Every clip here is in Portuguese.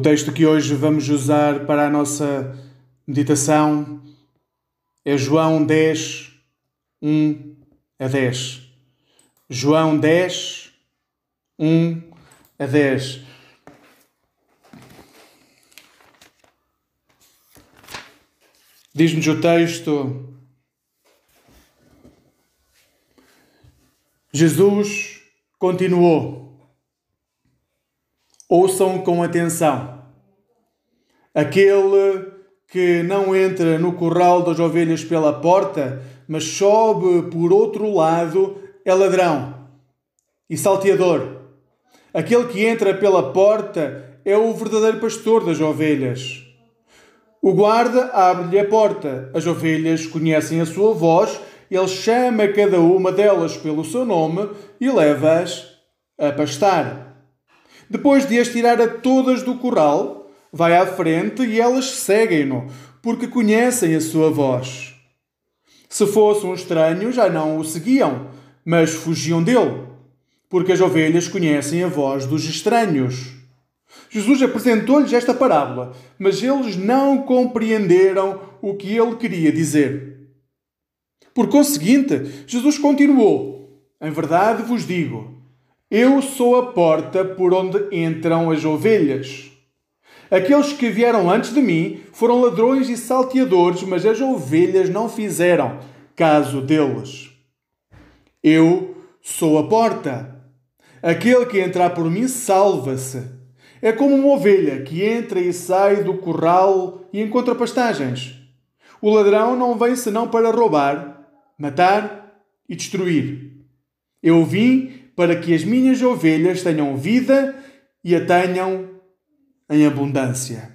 O texto que hoje vamos usar para a nossa meditação é João 10, 1 a 10. João 10, 1 a 10. Diz-nos o texto: Jesus continuou. Ouçam com atenção. Aquele que não entra no curral das ovelhas pela porta, mas sobe por outro lado, é ladrão e salteador. Aquele que entra pela porta é o verdadeiro pastor das ovelhas. O guarda abre-lhe a porta. As ovelhas conhecem a sua voz, ele chama cada uma delas pelo seu nome e leva-as a pastar. Depois de as tirar a todas do curral, vai à frente e elas seguem-no, porque conhecem a sua voz. Se fosse um estranho, já não o seguiam, mas fugiam dele, porque as ovelhas conhecem a voz dos estranhos. Jesus apresentou-lhes esta parábola, mas eles não compreenderam o que ele queria dizer. Por conseguinte, Jesus continuou: Em verdade vos digo, eu sou a porta por onde entram as ovelhas. Aqueles que vieram antes de mim foram ladrões e salteadores, mas as ovelhas não fizeram caso deles. Eu sou a porta. Aquele que entrar por mim salva-se. É como uma ovelha que entra e sai do curral e encontra pastagens. O ladrão não vem senão para roubar, matar e destruir. Eu vim para que as minhas ovelhas tenham vida e a tenham em abundância.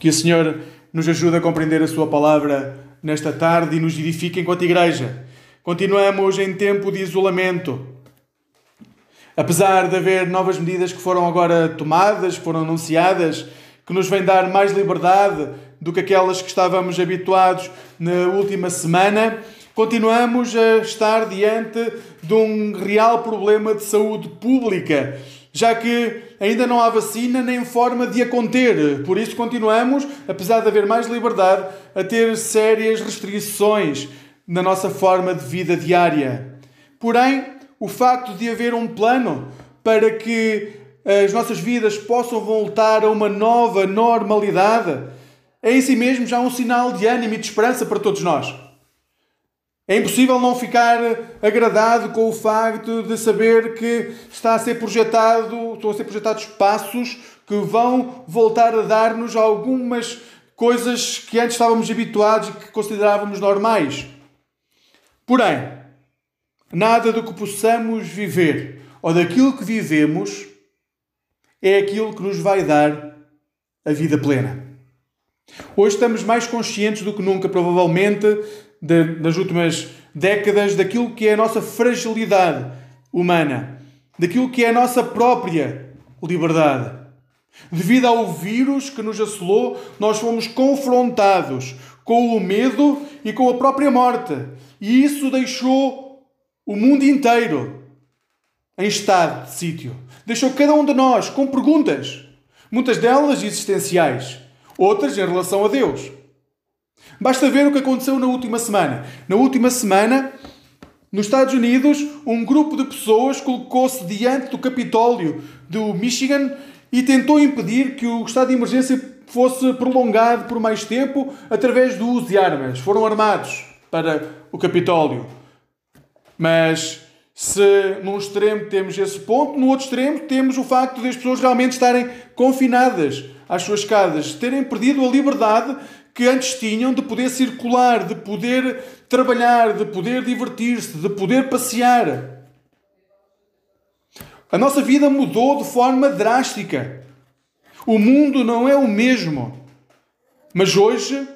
Que o Senhor nos ajude a compreender a Sua palavra nesta tarde e nos edifique enquanto igreja. Continuamos em tempo de isolamento. Apesar de haver novas medidas que foram agora tomadas, foram anunciadas, que nos vêm dar mais liberdade do que aquelas que estávamos habituados na última semana, continuamos a estar diante de um real problema de saúde pública, já que ainda não há vacina nem forma de a conter. Por isso, continuamos, apesar de haver mais liberdade, a ter sérias restrições na nossa forma de vida diária. Porém, o facto de haver um plano para que as nossas vidas possam voltar a uma nova normalidade é em si mesmo já um sinal de ânimo e de esperança para todos nós. É impossível não ficar agradado com o facto de saber que está a ser projetado, estão a ser projetados passos que vão voltar a dar-nos algumas coisas que antes estávamos habituados e que considerávamos normais. Porém, nada do que possamos viver ou daquilo que vivemos é aquilo que nos vai dar a vida plena. Hoje estamos mais conscientes do que nunca, provavelmente, de, das últimas décadas daquilo que é a nossa fragilidade humana, daquilo que é a nossa própria liberdade. Devido ao vírus que nos assolou, nós fomos confrontados com o medo e com a própria morte. E isso deixou o mundo inteiro em estado de sítio. Deixou cada um de nós com perguntas, muitas delas existenciais, outras em relação a Deus. Basta ver o que aconteceu na última semana. Na última semana, nos Estados Unidos, um grupo de pessoas colocou-se diante do Capitólio do Michigan e tentou impedir que o estado de emergência fosse prolongado por mais tempo através do uso de armas. Foram armados para o Capitólio. Mas se num extremo temos esse ponto, no outro extremo temos o facto de as pessoas realmente estarem confinadas às suas casas, terem perdido a liberdade que antes tinham de poder circular, de poder trabalhar, de poder divertir-se, de poder passear. A nossa vida mudou de forma drástica. O mundo não é o mesmo. Mas hoje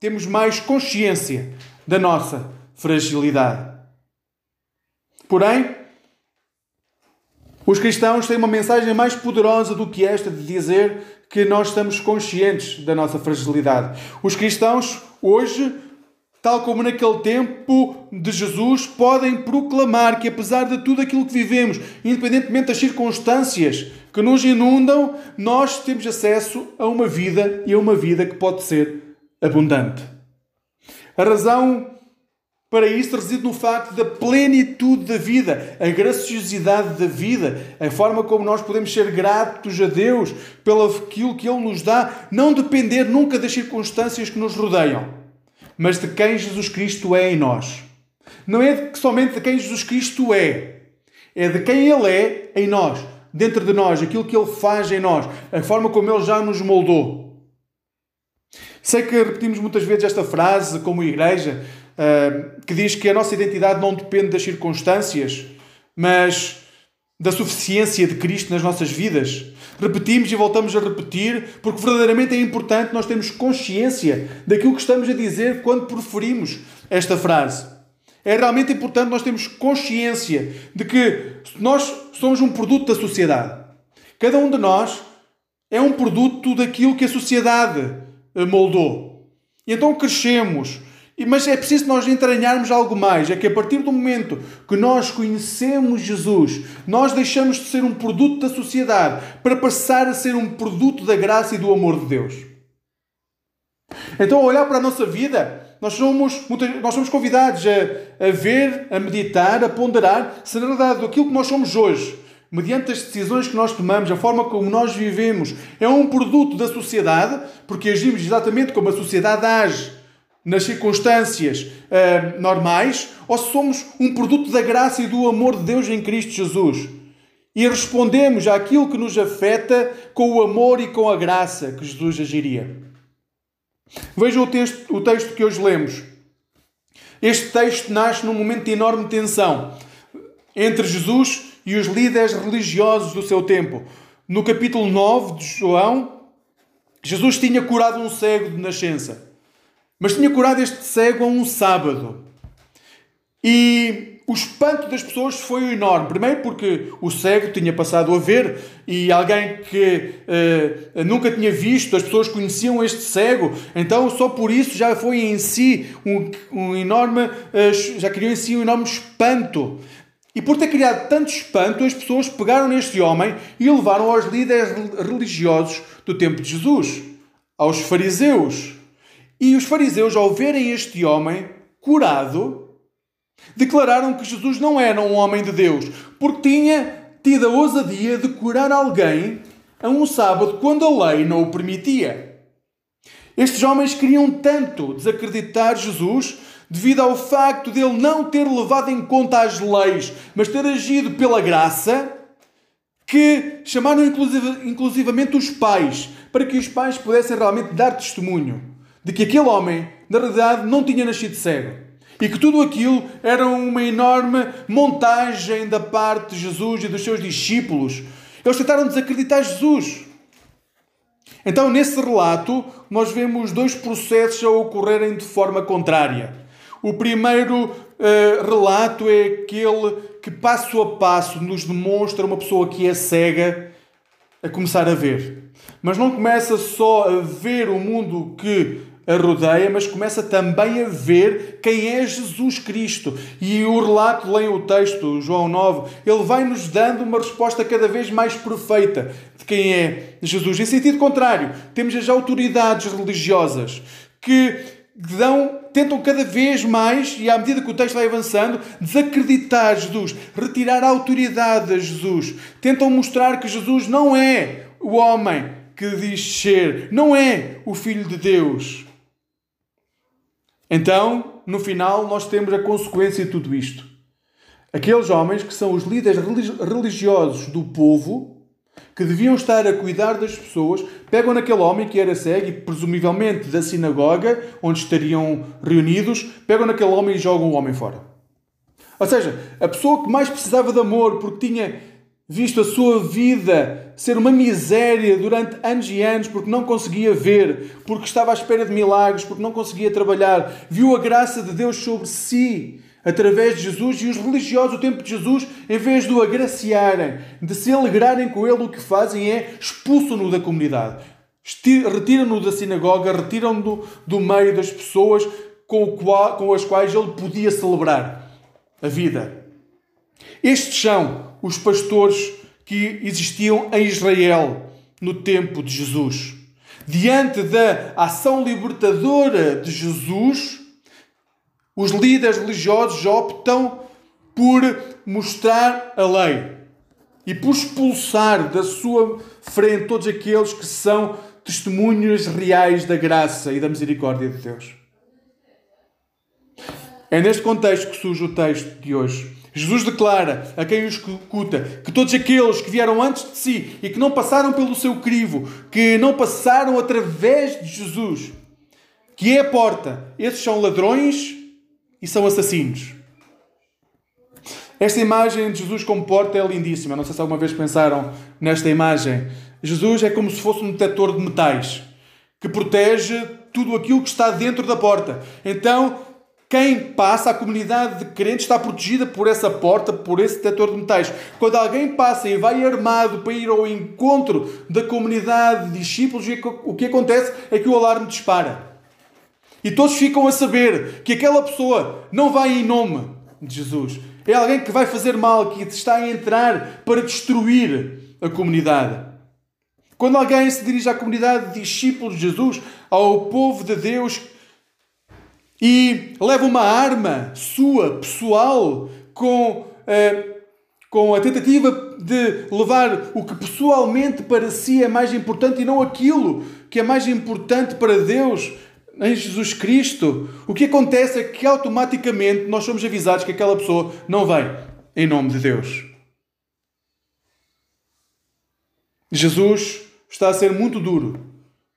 temos mais consciência da nossa fragilidade. Porém, os cristãos têm uma mensagem mais poderosa do que esta de dizer que nós estamos conscientes da nossa fragilidade. Os cristãos hoje tal como naquele tempo de Jesus, podem proclamar que, apesar de tudo aquilo que vivemos, independentemente das circunstâncias que nos inundam, nós temos acesso a uma vida e a uma vida que pode ser abundante. A razão para isso reside no facto da plenitude da vida, a graciosidade da vida, a forma como nós podemos ser gratos a Deus pelo aquilo que Ele nos dá, não depender nunca das circunstâncias que nos rodeiam mas de quem Jesus Cristo é em nós. Não é somente de quem Jesus Cristo é, é de quem Ele é em nós, dentro de nós, aquilo que Ele faz em nós, a forma como Ele já nos moldou. Sei que repetimos muitas vezes esta frase como igreja, que diz que a nossa identidade não depende das circunstâncias, mas da suficiência de Cristo nas nossas vidas. Repetimos e voltamos a repetir, porque verdadeiramente é importante nós termos consciência daquilo que estamos a dizer quando proferimos esta frase. É realmente importante nós termos consciência de que nós somos um produto da sociedade. Cada um de nós é um produto daquilo que a sociedade moldou. E então crescemos, mas é preciso nós entranharmos algo mais. É que a partir do momento que nós conhecemos Jesus, nós deixamos de ser um produto da sociedade para passar a ser um produto da graça e do amor de Deus. Então, olhar para a nossa vida, nós somos, nós somos convidados a, a ver, a meditar, a ponderar se na verdade aquilo que nós somos hoje, mediante as decisões que nós tomamos, a forma como nós vivemos, é um produto da sociedade, porque agimos exatamente como a sociedade age nas circunstâncias uh, normais, ou se somos um produto da graça e do amor de Deus em Cristo Jesus. E respondemos àquilo que nos afeta com o amor e com a graça que Jesus agiria. Vejam o texto, o texto que hoje lemos. Este texto nasce num momento de enorme tensão entre Jesus e os líderes religiosos do seu tempo. No capítulo 9 de João, Jesus tinha curado um cego de nascença. Mas tinha curado este cego a um sábado. E o espanto das pessoas foi enorme. Primeiro porque o cego tinha passado a ver e alguém que uh, nunca tinha visto, as pessoas conheciam este cego, então só por isso já foi em si um, um enorme, uh, já criou em si um enorme espanto. E por ter criado tanto espanto, as pessoas pegaram neste homem e o levaram aos líderes religiosos do tempo de Jesus, aos fariseus. E os fariseus, ao verem este homem curado, declararam que Jesus não era um homem de Deus, porque tinha tido a ousadia de curar alguém a um sábado quando a lei não o permitia. Estes homens queriam tanto desacreditar Jesus devido ao facto de ele não ter levado em conta as leis, mas ter agido pela graça, que chamaram inclusivamente os pais, para que os pais pudessem realmente dar testemunho de que aquele homem, na realidade, não tinha nascido cego. E que tudo aquilo era uma enorme montagem da parte de Jesus e dos seus discípulos. Eles tentaram desacreditar Jesus. Então, nesse relato, nós vemos dois processos a ocorrerem de forma contrária. O primeiro uh, relato é aquele que, passo a passo, nos demonstra uma pessoa que é cega a começar a ver. Mas não começa só a ver o mundo que a rodeia, mas começa também a ver quem é Jesus Cristo. E o relato, leem o texto, João 9, ele vai nos dando uma resposta cada vez mais perfeita de quem é Jesus. Em sentido contrário, temos as autoridades religiosas que dão, tentam cada vez mais, e à medida que o texto vai avançando, desacreditar Jesus, retirar a autoridade a Jesus. Tentam mostrar que Jesus não é o homem que diz ser, não é o Filho de Deus. Então, no final, nós temos a consequência de tudo isto. Aqueles homens que são os líderes religiosos do povo, que deviam estar a cuidar das pessoas, pegam naquele homem que era cego e presumivelmente da sinagoga, onde estariam reunidos, pegam naquele homem e jogam o homem fora. Ou seja, a pessoa que mais precisava de amor, porque tinha visto a sua vida ser uma miséria durante anos e anos porque não conseguia ver, porque estava à espera de milagres, porque não conseguia trabalhar, viu a graça de Deus sobre si através de Jesus e os religiosos do tempo de Jesus, em vez de o agraciarem, de se alegrarem com ele, o que fazem é expulsam-no da comunidade. Retiram-no da sinagoga, retiram-no do meio das pessoas, com, qual, com as quais ele podia celebrar a vida. Estes são os pastores que existiam em Israel no tempo de Jesus. Diante da ação libertadora de Jesus, os líderes religiosos optam por mostrar a lei e por expulsar da sua frente todos aqueles que são testemunhas reais da graça e da misericórdia de Deus. É neste contexto que surge o texto de hoje. Jesus declara a quem o escuta que todos aqueles que vieram antes de si e que não passaram pelo seu crivo, que não passaram através de Jesus, que é a porta, esses são ladrões e são assassinos. Esta imagem de Jesus como porta é lindíssima. Não sei se alguma vez pensaram nesta imagem. Jesus é como se fosse um detector de metais que protege tudo aquilo que está dentro da porta. Então, quem passa, a comunidade de crentes está protegida por essa porta, por esse detector de metais. Quando alguém passa e vai armado para ir ao encontro da comunidade de discípulos, o que acontece é que o alarme dispara. E todos ficam a saber que aquela pessoa não vai em nome de Jesus. É alguém que vai fazer mal, que está a entrar para destruir a comunidade. Quando alguém se dirige à comunidade de discípulos de Jesus, ao povo de Deus, e leva uma arma sua, pessoal, com, eh, com a tentativa de levar o que pessoalmente para si é mais importante e não aquilo que é mais importante para Deus em Jesus Cristo, o que acontece é que automaticamente nós somos avisados que aquela pessoa não vem em nome de Deus. Jesus está a ser muito duro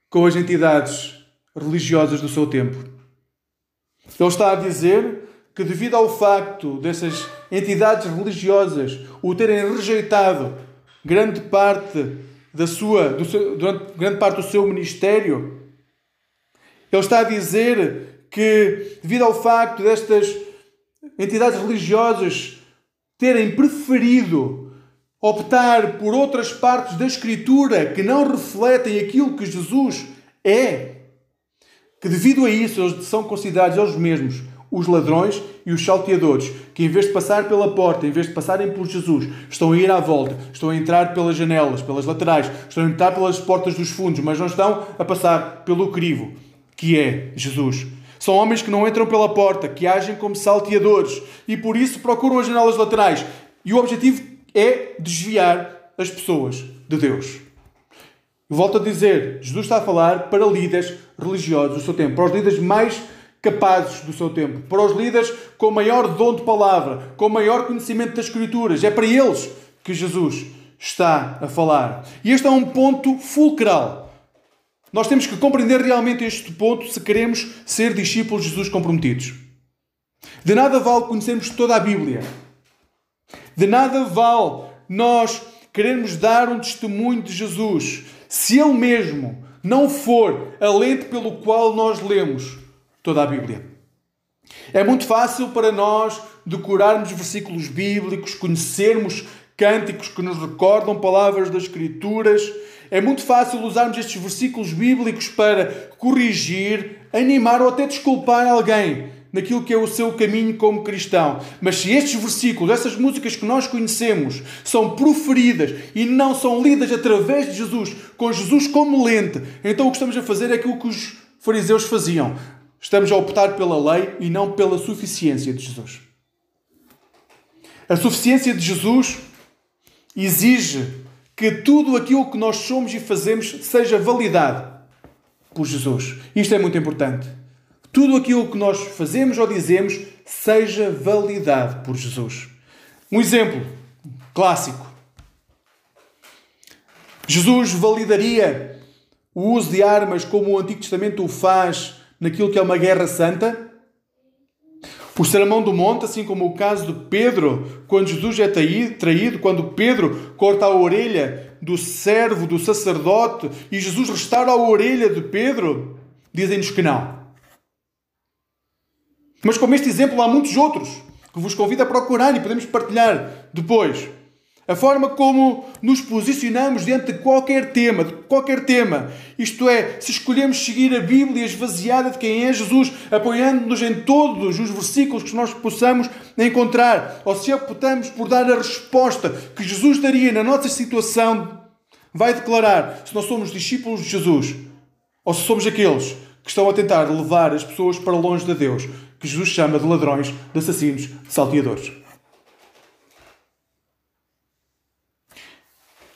com as entidades religiosas do seu tempo. Ele está a dizer que, devido ao facto dessas entidades religiosas o terem rejeitado grande parte da sua, seu, durante grande parte do seu ministério, ele está a dizer que, devido ao facto destas entidades religiosas terem preferido optar por outras partes da Escritura que não refletem aquilo que Jesus é, que devido a isso eles são considerados eles mesmos os ladrões e os salteadores, que em vez de passar pela porta, em vez de passarem por Jesus, estão a ir à volta, estão a entrar pelas janelas, pelas laterais, estão a entrar pelas portas dos fundos, mas não estão a passar pelo crivo, que é Jesus. São homens que não entram pela porta, que agem como salteadores e por isso procuram as janelas laterais. E o objetivo é desviar as pessoas de Deus. Volto a dizer, Jesus está a falar para líderes religiosos do seu tempo, para os líderes mais capazes do seu tempo, para os líderes com maior dom de palavra, com maior conhecimento das Escrituras. É para eles que Jesus está a falar. E este é um ponto fulcral. Nós temos que compreender realmente este ponto se queremos ser discípulos de Jesus comprometidos. De nada vale conhecermos toda a Bíblia. De nada vale nós queremos dar um testemunho de Jesus se Ele mesmo não for a lente pelo qual nós lemos toda a Bíblia. É muito fácil para nós decorarmos versículos bíblicos, conhecermos cânticos que nos recordam palavras das Escrituras. É muito fácil usarmos estes versículos bíblicos para corrigir, animar ou até desculpar alguém naquilo que é o seu caminho como cristão. Mas se estes versículos, essas músicas que nós conhecemos, são proferidas e não são lidas através de Jesus, com Jesus como lente, então o que estamos a fazer é aquilo que os fariseus faziam. Estamos a optar pela lei e não pela suficiência de Jesus. A suficiência de Jesus exige que tudo aquilo que nós somos e fazemos seja validado por Jesus. Isto é muito importante tudo aquilo que nós fazemos ou dizemos seja validado por Jesus. Um exemplo clássico. Jesus validaria o uso de armas como o Antigo Testamento o faz naquilo que é uma guerra santa? O Sermão do Monte, assim como o caso de Pedro, quando Jesus é traído, quando Pedro corta a orelha do servo, do sacerdote, e Jesus restaura a orelha de Pedro, dizem-nos que não. Mas como este exemplo há muitos outros que vos convido a procurar e podemos partilhar depois. a forma como nos posicionamos diante de qualquer tema, de qualquer tema. Isto é, se escolhemos seguir a Bíblia esvaziada de quem é Jesus, apoiando-nos em todos os versículos que nós possamos encontrar, ou se optamos por dar a resposta que Jesus daria na nossa situação, vai declarar se nós somos discípulos de Jesus ou se somos aqueles que estão a tentar levar as pessoas para longe de Deus, que Jesus chama de ladrões, de assassinos, de salteadores.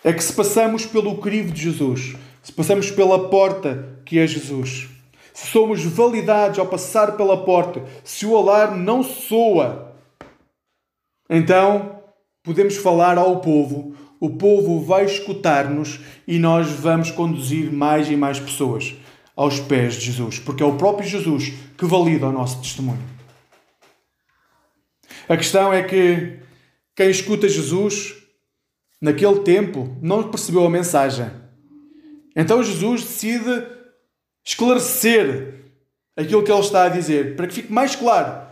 é que se passamos pelo crivo de Jesus, se passamos pela porta que é Jesus, se somos validados ao passar pela porta, se o alarme não soa, então podemos falar ao povo, o povo vai escutar-nos e nós vamos conduzir mais e mais pessoas aos pés de Jesus, porque é o próprio Jesus que valida o nosso testemunho. A questão é que quem escuta Jesus naquele tempo, não percebeu a mensagem. Então Jesus decide esclarecer aquilo que ele está a dizer, para que fique mais claro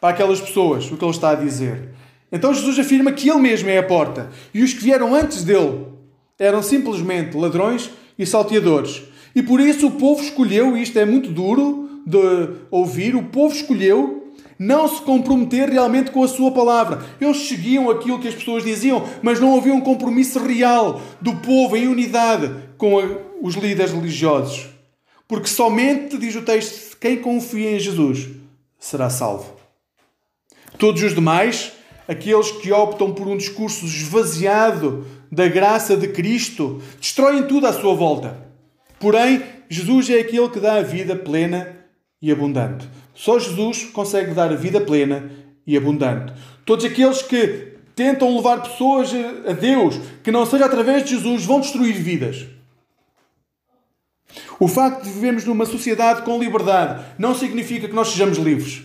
para aquelas pessoas o que ele está a dizer. Então Jesus afirma que ele mesmo é a porta e os que vieram antes dele eram simplesmente ladrões e salteadores. E por isso o povo escolheu, e isto é muito duro de ouvir, o povo escolheu não se comprometer realmente com a sua palavra. Eles seguiam aquilo que as pessoas diziam, mas não havia um compromisso real do povo em unidade com os líderes religiosos. Porque somente, diz o texto, quem confia em Jesus será salvo. Todos os demais, aqueles que optam por um discurso esvaziado da graça de Cristo, destroem tudo à sua volta. Porém, Jesus é aquele que dá a vida plena e abundante. Só Jesus consegue dar a vida plena e abundante. Todos aqueles que tentam levar pessoas a Deus, que não seja através de Jesus, vão destruir vidas. O facto de vivermos numa sociedade com liberdade não significa que nós sejamos livres.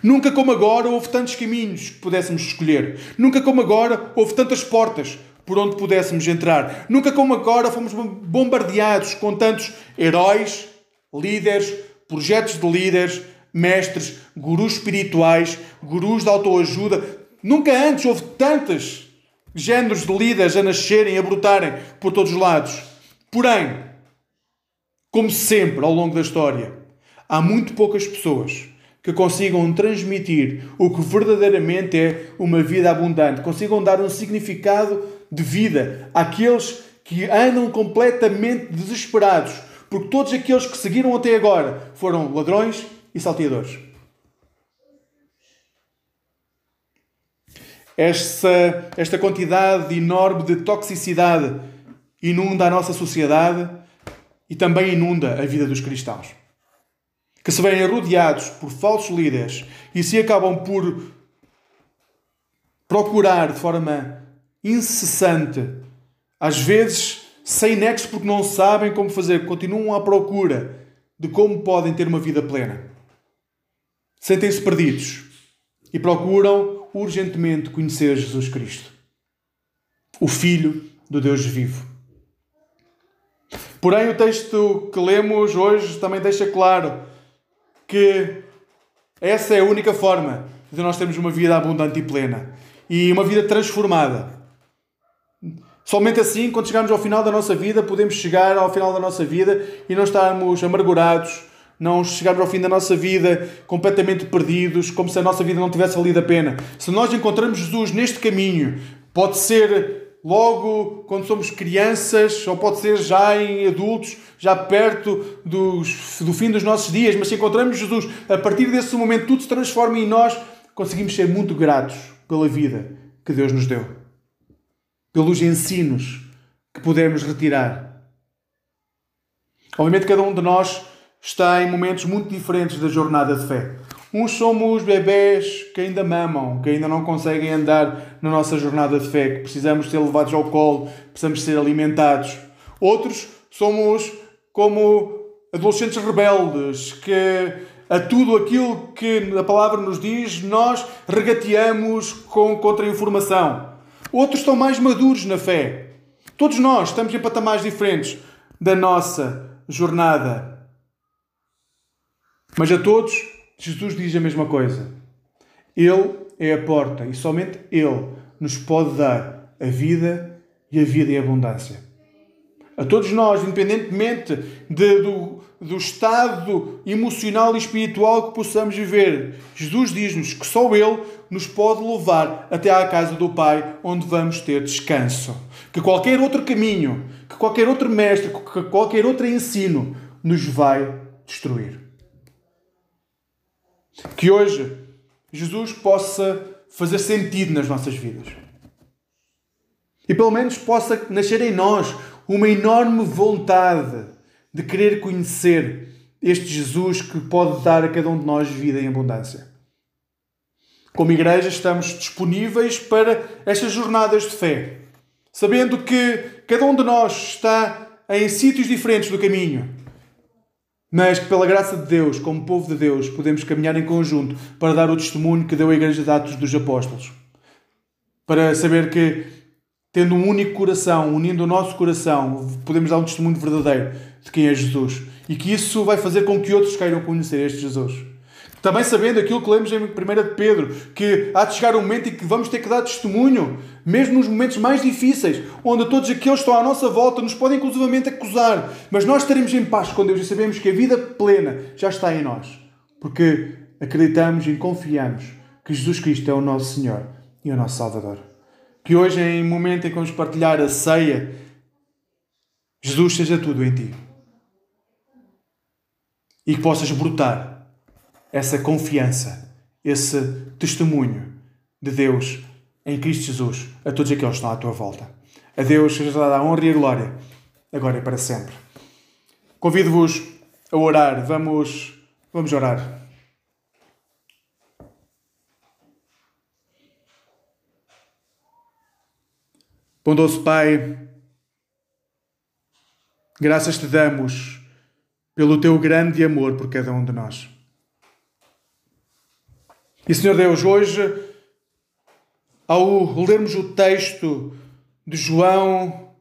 Nunca como agora houve tantos caminhos que pudéssemos escolher. Nunca como agora houve tantas portas por onde pudéssemos entrar. Nunca como agora fomos bombardeados com tantos heróis, líderes, projetos de líderes, mestres, gurus espirituais, gurus de autoajuda. Nunca antes houve tantos géneros de líderes a nascerem, a brotarem por todos os lados. Porém, como sempre ao longo da história, há muito poucas pessoas que consigam transmitir o que verdadeiramente é uma vida abundante, consigam dar um significado de vida àqueles que andam completamente desesperados porque todos aqueles que seguiram até agora foram ladrões e salteadores. Esta, esta quantidade enorme de toxicidade inunda a nossa sociedade e também inunda a vida dos cristãos. Que se veem rodeados por falsos líderes e se acabam por procurar de forma incessante, às vezes sem nexo porque não sabem como fazer, continuam à procura de como podem ter uma vida plena. Sentem-se perdidos e procuram urgentemente conhecer Jesus Cristo, o Filho do Deus vivo. Porém, o texto que lemos hoje também deixa claro que essa é a única forma de nós termos uma vida abundante e plena e uma vida transformada. Somente assim, quando chegarmos ao final da nossa vida, podemos chegar ao final da nossa vida e não estarmos amargurados, não chegarmos ao fim da nossa vida completamente perdidos, como se a nossa vida não tivesse valido a pena. Se nós encontramos Jesus neste caminho, pode ser logo quando somos crianças, ou pode ser já em adultos, já perto dos, do fim dos nossos dias, mas se encontramos Jesus, a partir desse momento tudo se transforma e nós conseguimos ser muito gratos pela vida que Deus nos deu pelos ensinos que podemos retirar. Obviamente, cada um de nós está em momentos muito diferentes da jornada de fé. Uns somos bebés que ainda mamam, que ainda não conseguem andar na nossa jornada de fé, que precisamos ser levados ao colo, precisamos ser alimentados. Outros somos como adolescentes rebeldes, que a tudo aquilo que a palavra nos diz, nós regateamos com contra-informação. Outros estão mais maduros na fé. Todos nós estamos em patamares diferentes da nossa jornada. Mas a todos, Jesus diz a mesma coisa. Ele é a porta e somente Ele nos pode dar a vida e a vida em abundância. A todos nós, independentemente de, do, do estado emocional e espiritual que possamos viver, Jesus diz-nos que só Ele nos pode levar até à casa do Pai, onde vamos ter descanso. Que qualquer outro caminho, que qualquer outro mestre, que qualquer outro ensino nos vai destruir. Que hoje Jesus possa fazer sentido nas nossas vidas. E pelo menos possa nascer em nós uma enorme vontade de querer conhecer este Jesus que pode dar a cada um de nós vida em abundância. Como igreja, estamos disponíveis para estas jornadas de fé, sabendo que cada um de nós está em sítios diferentes do caminho, mas que, pela graça de Deus, como povo de Deus, podemos caminhar em conjunto para dar o testemunho que deu a Igreja de Atos dos Apóstolos. Para saber que, tendo um único coração, unindo o nosso coração, podemos dar um testemunho verdadeiro de quem é Jesus. E que isso vai fazer com que outros queiram conhecer este Jesus. Também sabendo aquilo que lemos em 1 de Pedro, que há de chegar um momento em que vamos ter que dar testemunho, mesmo nos momentos mais difíceis, onde todos aqueles que estão à nossa volta nos podem inclusivamente acusar, mas nós estaremos em paz com Deus e sabemos que a vida plena já está em nós, porque acreditamos e confiamos que Jesus Cristo é o nosso Senhor e o nosso Salvador. Que hoje, em momento em que vamos partilhar a ceia, Jesus seja tudo em ti. E que possas brotar essa confiança, esse testemunho de Deus em Cristo Jesus a todos aqueles que estão à tua volta. A Deus seja dada a honra e a glória, agora e para sempre. Convido-vos a orar. Vamos, vamos orar. Bondoso Pai, graças te damos pelo teu grande amor por cada um de nós. E Senhor Deus, hoje, ao lermos o texto de João,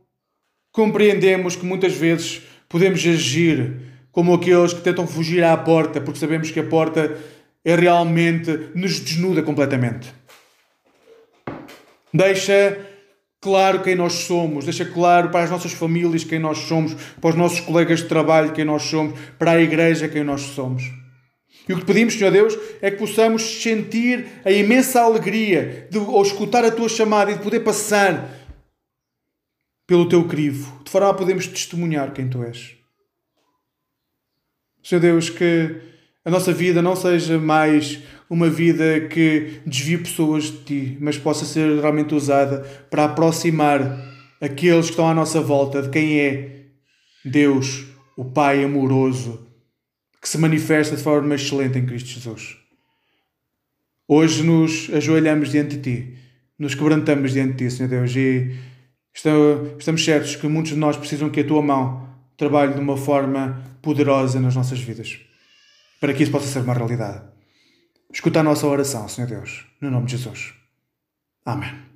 compreendemos que muitas vezes podemos agir como aqueles que tentam fugir à porta, porque sabemos que a porta é realmente nos desnuda completamente. Deixa claro quem nós somos, deixa claro para as nossas famílias quem nós somos, para os nossos colegas de trabalho quem nós somos, para a igreja quem nós somos. E o que pedimos, Senhor Deus, é que possamos sentir a imensa alegria de ao escutar a tua chamada e de poder passar pelo teu crivo, de forma a podermos testemunhar quem tu és. Senhor Deus, que a nossa vida não seja mais uma vida que desvie pessoas de ti, mas possa ser realmente usada para aproximar aqueles que estão à nossa volta de quem é Deus, o Pai amoroso que se manifesta de forma excelente em Cristo Jesus. Hoje nos ajoelhamos diante de Ti, nos quebrantamos diante de Ti, Senhor Deus, e estamos certos que muitos de nós precisam que a Tua mão trabalhe de uma forma poderosa nas nossas vidas, para que isso possa ser uma realidade. Escuta a nossa oração, Senhor Deus, no nome de Jesus. Amém.